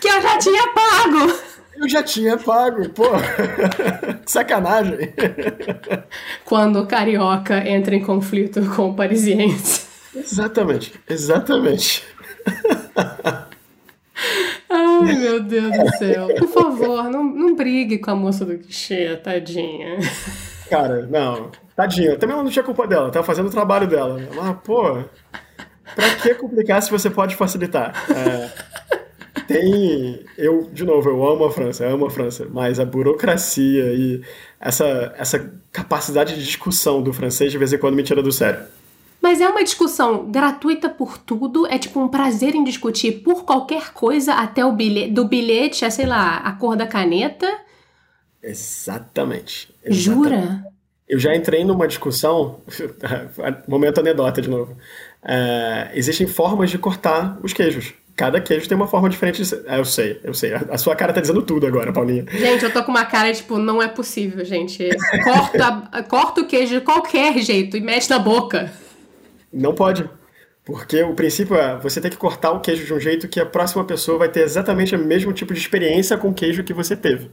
Que eu já tinha pago! Eu já tinha pago, pô. Sacanagem. Quando o carioca entra em conflito com o parisiense. Exatamente, exatamente. Ai, meu Deus do céu. Por favor, não, não brigue com a moça do guichê, tadinha. Cara, não. Tadinha. Também ela não tinha culpa dela, tava fazendo o trabalho dela. Mas, pô, pra que complicar se você pode facilitar? É, tem. Eu, de novo, eu amo a França, eu amo a França, mas a burocracia e essa, essa capacidade de discussão do francês de vez em quando me tira do sério. Mas é uma discussão gratuita por tudo, é tipo um prazer em discutir por qualquer coisa, até o bilhete, do bilhete a, sei lá, a cor da caneta. Exatamente. exatamente. Jura? Eu já entrei numa discussão, momento anedota de novo. É, existem formas de cortar os queijos. Cada queijo tem uma forma diferente de ser. É, eu sei, eu sei. A sua cara tá dizendo tudo agora, Paulinha. Gente, eu tô com uma cara, tipo, não é possível, gente. Corta, corta o queijo de qualquer jeito e mete na boca. Não pode. Porque o princípio é você tem que cortar o queijo de um jeito que a próxima pessoa vai ter exatamente o mesmo tipo de experiência com o queijo que você teve.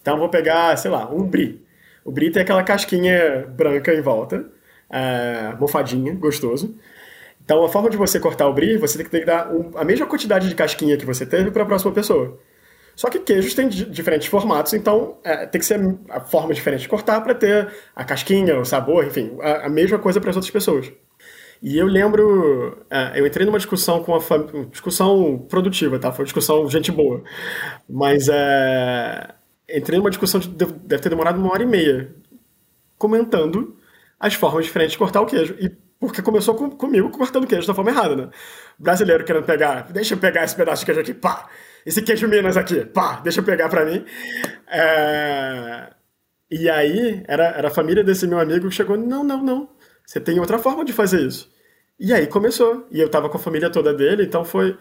Então vou pegar, sei lá, um brie. O brie tem aquela casquinha branca em volta, é, mofadinha, gostoso. Então, a forma de você cortar o brie, você tem que dar a mesma quantidade de casquinha que você teve para a próxima pessoa. Só que queijos têm diferentes formatos, então é, tem que ser a forma diferente de cortar para ter a casquinha, o sabor, enfim, a, a mesma coisa para as outras pessoas. E eu lembro, é, eu entrei numa discussão com uma discussão produtiva, tá? Foi uma discussão gente boa, mas é, entrei numa discussão de, deve ter demorado uma hora e meia, comentando as formas diferentes de cortar o queijo. E porque começou com, comigo cortando queijo da forma errada, né? Brasileiro querendo pegar, deixa eu pegar esse pedaço de queijo aqui, pá! Esse queijo Minas aqui, pá! Deixa eu pegar pra mim. É... E aí, era, era a família desse meu amigo que chegou, não, não, não, você tem outra forma de fazer isso. E aí começou. E eu tava com a família toda dele, então foi.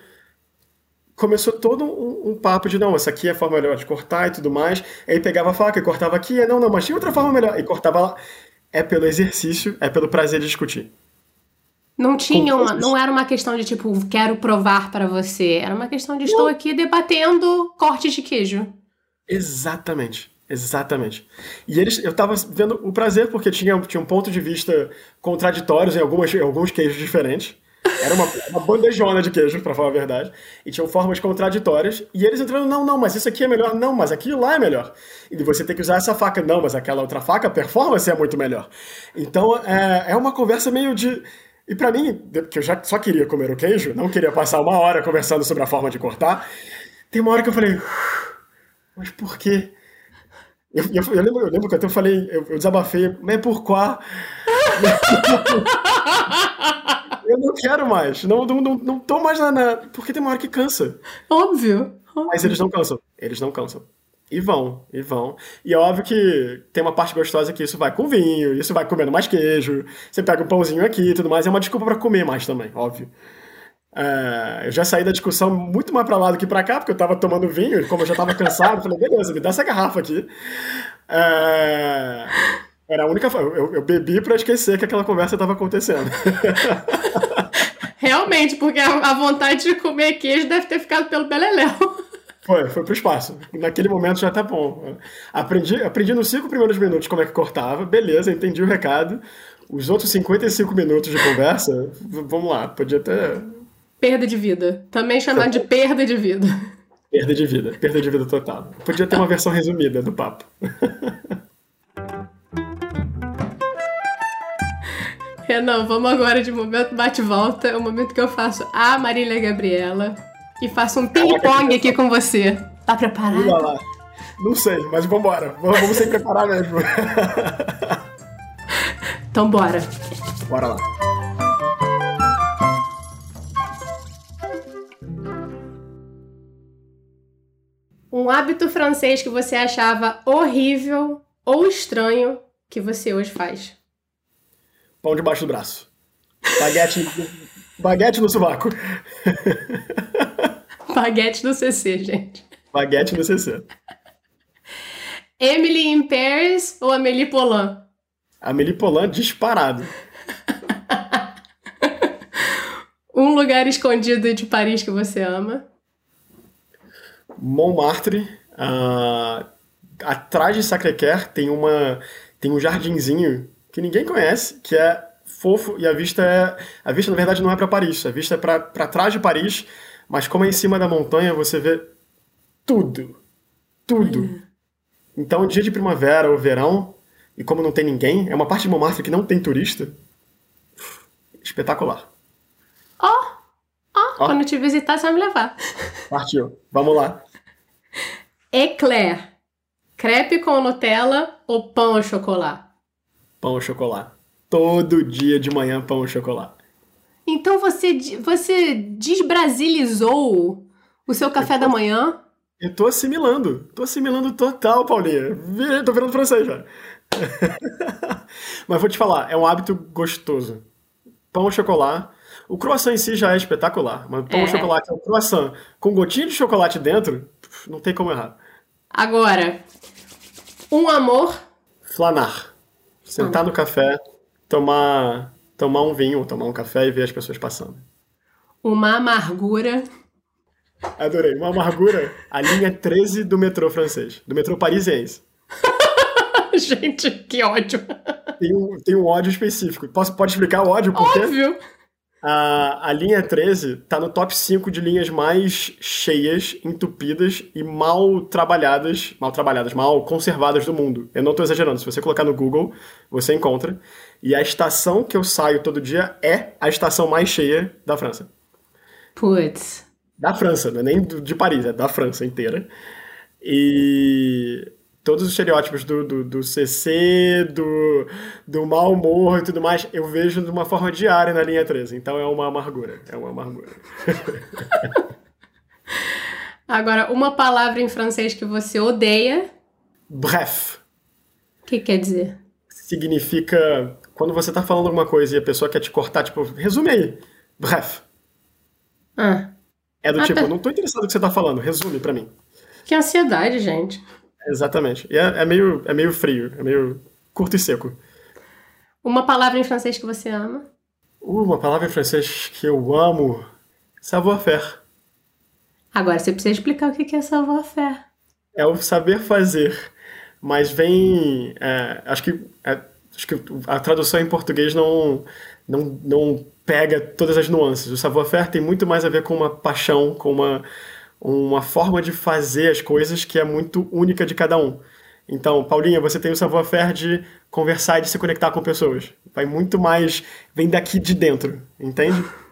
Começou todo um, um papo de não, essa aqui é a forma melhor de cortar e tudo mais. Aí pegava a faca e cortava aqui, e não, não, mas tinha outra forma melhor. E cortava lá. É pelo exercício, é pelo prazer de discutir. Não tinha uma, não era uma questão de tipo, quero provar para você. Era uma questão de estou aqui debatendo cortes de queijo. Exatamente. Exatamente. E eles, eu tava vendo o prazer porque tinha, tinha um ponto de vista contraditórios em, algumas, em alguns queijos diferentes. Era uma, uma bandejona de queijo, para falar a verdade. E tinham formas contraditórias. E eles entrando, não, não, mas isso aqui é melhor. Não, mas aquilo lá é melhor. E você tem que usar essa faca. Não, mas aquela outra faca, a performance é muito melhor. Então, é, é uma conversa meio de... E para mim, que eu já só queria comer o queijo, não queria passar uma hora conversando sobre a forma de cortar, tem uma hora que eu falei, mas por quê? Eu, eu, eu, lembro, eu lembro que até eu falei, eu, eu desabafei, mas por qual? eu não quero mais, não, não, não, não tô mais na, na, Porque tem uma hora que cansa. Óbvio, óbvio. Mas eles não cansam, eles não cansam. E vão, e vão. E é óbvio que tem uma parte gostosa que isso vai com vinho, isso vai comendo mais queijo, você pega um pãozinho aqui e tudo mais, é uma desculpa para comer mais também, óbvio. É, eu já saí da discussão muito mais para lá do que para cá, porque eu tava tomando vinho, e como eu já tava cansado, falei, beleza, me dá essa garrafa aqui. É, era a única. Eu, eu bebi para esquecer que aquela conversa estava acontecendo. Realmente, porque a, a vontade de comer queijo deve ter ficado pelo beleléu. Foi, foi pro espaço. Naquele momento já tá bom. Aprendi, aprendi nos cinco primeiros minutos como é que cortava, beleza, entendi o recado. Os outros 55 minutos de conversa, vamos lá, podia ter. Perda de vida. Também chamado de perda de vida. Perda de vida, perda de vida total. Podia ter uma versão resumida do papo. Renan, vamos agora de momento bate-volta. É o momento que eu faço a Marília Gabriela e faço um ping-pong aqui com você. Tá preparado? lá. Não sei, mas vambora. Vamos, sem preparar mesmo. então bora. Bora lá. Um hábito francês que você achava horrível ou estranho que você hoje faz? Pão debaixo do braço. Baguete, baguete no sovaco. Baguete no CC, gente. Baguete no CC. Emily in Paris ou Amélie Poulain? Amélie Poulain disparado. um lugar escondido de Paris que você ama? Montmartre. Uh, atrás de Sacré-Cœur tem uma tem um jardinzinho que ninguém conhece, que é fofo e a vista é a vista na verdade não é para Paris, a vista é para trás de Paris mas como é em cima da montanha, você vê tudo. Tudo. Então, dia de primavera ou verão, e como não tem ninguém, é uma parte de Montmartre que não tem turista. Espetacular. Ó! Oh, ó! Oh, quando te visitar, você vai me levar. Partiu. Vamos lá. Eclair. Crepe com Nutella ou pão ao chocolate? Pão ao chocolate. todo dia de manhã pão e chocolate. Então você, você desbrasilizou o seu café da manhã? Eu tô assimilando. Tô assimilando total, Paulinha. Tô virando francês já. Mas vou te falar, é um hábito gostoso. Pão e chocolate. O croissant em si já é espetacular. Mas pão é. chocolate é um croissant com gotinha de chocolate dentro, não tem como errar. Agora, um amor. Flanar. Sentar no café, tomar, tomar um vinho, tomar um café e ver as pessoas passando. Uma amargura. Adorei. Uma amargura, a linha 13 do metrô francês, do metrô parisiense. Gente, que ódio. Tem um, tem um ódio específico. Posso, pode explicar o ódio? Por quê? A, a linha 13 tá no top 5 de linhas mais cheias, entupidas e mal trabalhadas, mal trabalhadas, mal conservadas do mundo. Eu não estou exagerando, se você colocar no Google, você encontra. E a estação que eu saio todo dia é a estação mais cheia da França. Putz. Da França, não é nem de Paris, é da França inteira. E todos os estereótipos do, do, do, CC, do, do mau humor e tudo mais, eu vejo de uma forma diária na linha 13. Então é uma amargura. É uma amargura. Agora, uma palavra em francês que você odeia. Bref. O que quer dizer? Significa quando você tá falando alguma coisa e a pessoa quer te cortar, tipo, resume aí. Bref. Ah. É do ah, tipo, tá. não tô interessado no que você tá falando, resume para mim. Que ansiedade, gente. Exatamente. E é, é, meio, é meio frio, é meio curto e seco. Uma palavra em francês que você ama? Uh, uma palavra em francês que eu amo. Savoir-faire. Agora você precisa explicar o que é savoir-faire. É o saber fazer. Mas vem. É, acho, que, é, acho que a tradução em português não, não, não pega todas as nuances. O savoir-faire tem muito mais a ver com uma paixão, com uma uma forma de fazer as coisas que é muito única de cada um. Então, Paulinha, você tem o savoir-faire de conversar e de se conectar com pessoas. Vai muito mais, vem daqui de dentro, entende?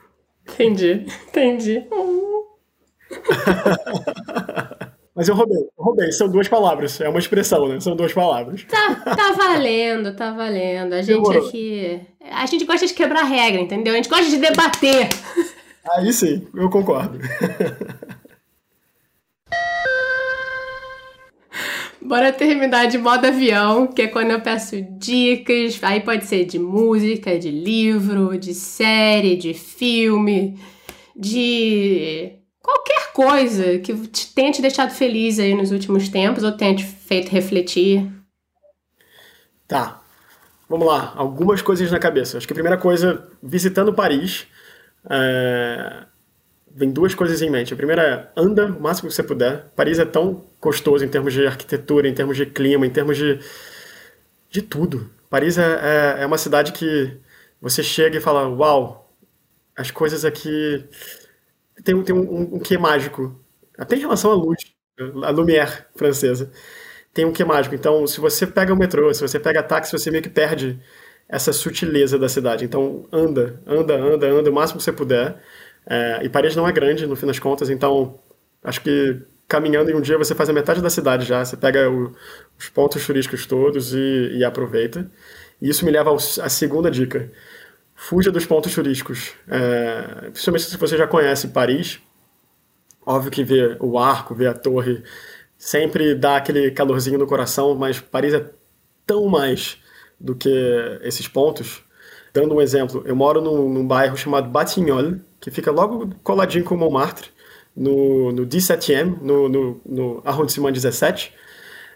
Entendi, entendi. Mas eu roubei, eu roubei, são duas palavras, é uma expressão, né? São duas palavras. Tá, tá valendo, tá valendo. A gente Demorou. aqui. A gente gosta de quebrar regra, entendeu? A gente gosta de debater. Aí sim, eu concordo. Bora terminar de modo avião, que é quando eu peço dicas. Aí pode ser de música, de livro, de série, de filme, de qualquer coisa que tenha te deixado feliz aí nos últimos tempos ou tenha te feito refletir. Tá. Vamos lá. Algumas coisas na cabeça. Acho que a primeira coisa, visitando Paris. É vem duas coisas em mente. A primeira é anda o máximo que você puder. Paris é tão gostoso em termos de arquitetura, em termos de clima, em termos de de tudo. Paris é, é, é uma cidade que você chega e fala, uau, as coisas aqui tem, tem um, um, um quê mágico. Até em relação à luz, a Lumière francesa, tem um quê mágico. Então, se você pega o metrô, se você pega táxi, você meio que perde essa sutileza da cidade. Então, anda, anda, anda, anda o máximo que você puder. É, e Paris não é grande, no fim das contas, então acho que caminhando em um dia você faz a metade da cidade já, você pega o, os pontos turísticos todos e, e aproveita. E isso me leva à segunda dica. Fuja dos pontos turísticos. É, principalmente se você já conhece Paris, óbvio que ver o arco, ver a torre, sempre dá aquele calorzinho no coração, mas Paris é tão mais do que esses pontos. Dando um exemplo, eu moro num, num bairro chamado Batignolles, que fica logo coladinho com Montmartre, no, no 17e, no, no, no arrondissement 17.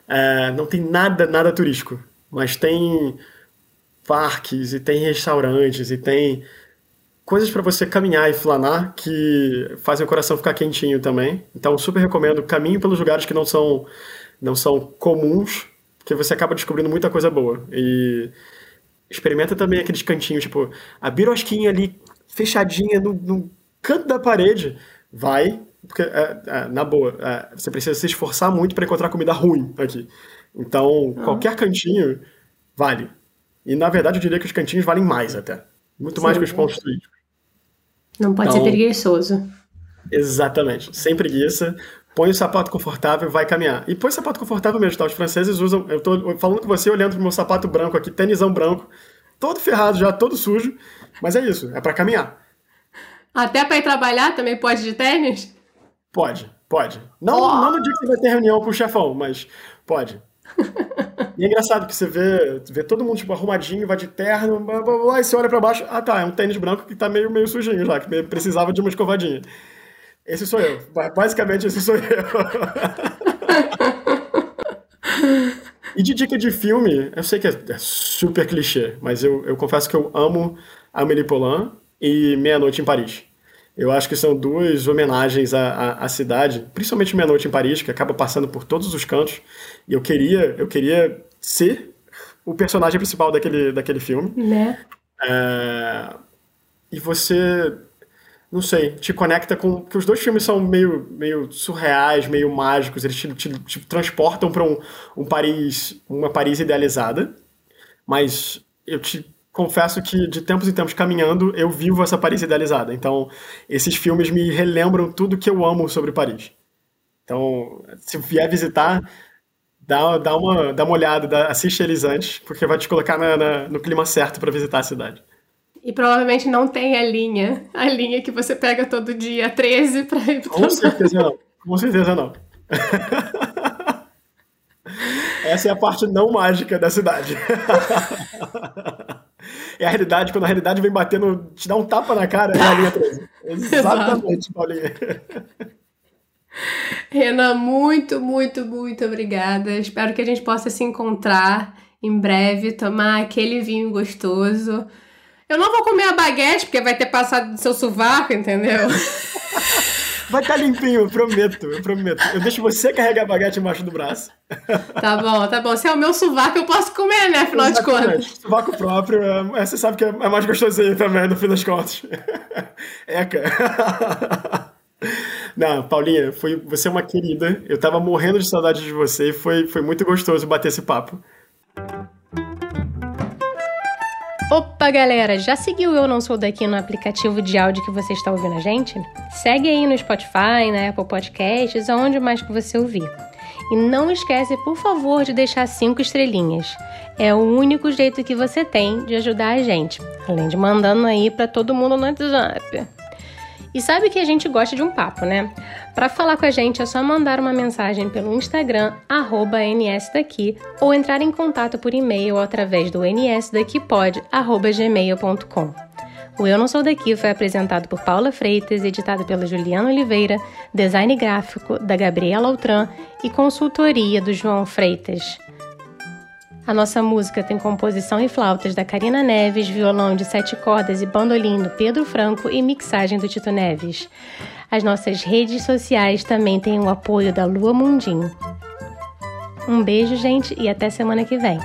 É, não tem nada, nada turístico, mas tem parques e tem restaurantes e tem coisas para você caminhar e flanar que fazem o coração ficar quentinho também. Então, super recomendo caminho pelos lugares que não são não são comuns, porque você acaba descobrindo muita coisa boa. E experimenta também aqueles cantinhos, tipo, a birosquinha ali fechadinha no, no canto da parede, vai, porque, é, é, na boa, é, você precisa se esforçar muito para encontrar comida ruim aqui. Então, ah. qualquer cantinho vale. E, na verdade, eu diria que os cantinhos valem mais até. Muito Sim, mais que os pontos turísticos. Não pode então, ser preguiçoso. Exatamente. Sem preguiça. Põe o sapato confortável, vai caminhar. E põe o sapato confortável mesmo, tá? Os franceses usam. Eu tô falando com você olhando pro meu sapato branco aqui, tênisão branco todo ferrado já, todo sujo, mas é isso, é para caminhar. Até para ir trabalhar também pode de tênis? Pode, pode. Não, oh. não no dia que você vai ter reunião com o chefão, mas pode. E é engraçado que você vê, vê todo mundo tipo, arrumadinho, vai de terno, blá, blá, blá, e você olha pra baixo, ah tá, é um tênis branco que tá meio, meio sujinho já, que precisava de uma escovadinha. Esse sou eu. Basicamente, esse sou eu. e de dica de filme, eu sei que é, é super clichê, mas eu, eu confesso que eu amo Amélie Poulain e Meia Noite em Paris. Eu acho que são duas homenagens à, à, à, cidade, principalmente Meia Noite em Paris, que acaba passando por todos os cantos. E eu queria, eu queria ser o personagem principal daquele, daquele filme. Né? É, e você, não sei, te conecta com. Porque os dois filmes são meio, meio surreais, meio mágicos, eles te, te, te transportam para um, um Paris, uma Paris idealizada. Mas eu te confesso que de tempos em tempos caminhando, eu vivo essa Paris idealizada. Então, esses filmes me relembram tudo que eu amo sobre Paris. Então, se vier visitar, dá, dá, uma, dá uma olhada, dá, assiste eles antes, porque vai te colocar na, na, no clima certo para visitar a cidade. E provavelmente não tem a linha, a linha que você pega todo dia, 13, para ir para Com certeza não. Com certeza não. Essa é a parte não mágica da cidade. é a realidade, quando a realidade vem batendo, te dá um tapa na cara, é a linha 13. Exatamente, Paulinha. Renan, muito, muito, muito obrigada. Espero que a gente possa se encontrar em breve, tomar aquele vinho gostoso. Eu não vou comer a baguete, porque vai ter passado do seu sovaco, entendeu? Vai estar tá limpinho, eu prometo, eu prometo. Eu deixo você carregar a baguete embaixo do braço. Tá bom, tá bom. Se é o meu sovaco, eu posso comer, né? Afinal de contas. Sovaco próprio, é, você sabe que é, é mais gostosinho também, no fim das contas. Eca. Não, Paulinha, foi, você é uma querida. Eu tava morrendo de saudade de você e foi, foi muito gostoso bater esse papo. Opa, galera, já seguiu Eu Não Sou Daqui no aplicativo de áudio que você está ouvindo a gente? Segue aí no Spotify, na Apple Podcasts, aonde mais que você ouvir. E não esquece, por favor, de deixar cinco estrelinhas. É o único jeito que você tem de ajudar a gente, além de mandando aí para todo mundo no WhatsApp. E sabe que a gente gosta de um papo, né? Para falar com a gente é só mandar uma mensagem pelo Instagram @nsdaqui ou entrar em contato por e-mail através do nsdaquipod@gmail.com. O Eu Não Sou Daqui foi apresentado por Paula Freitas, editado pela Juliana Oliveira, design gráfico da Gabriela Altran e consultoria do João Freitas. A nossa música tem composição e flautas da Karina Neves, violão de sete cordas e bandolim do Pedro Franco e mixagem do Tito Neves. As nossas redes sociais também têm o apoio da Lua Mundim. Um beijo, gente, e até semana que vem.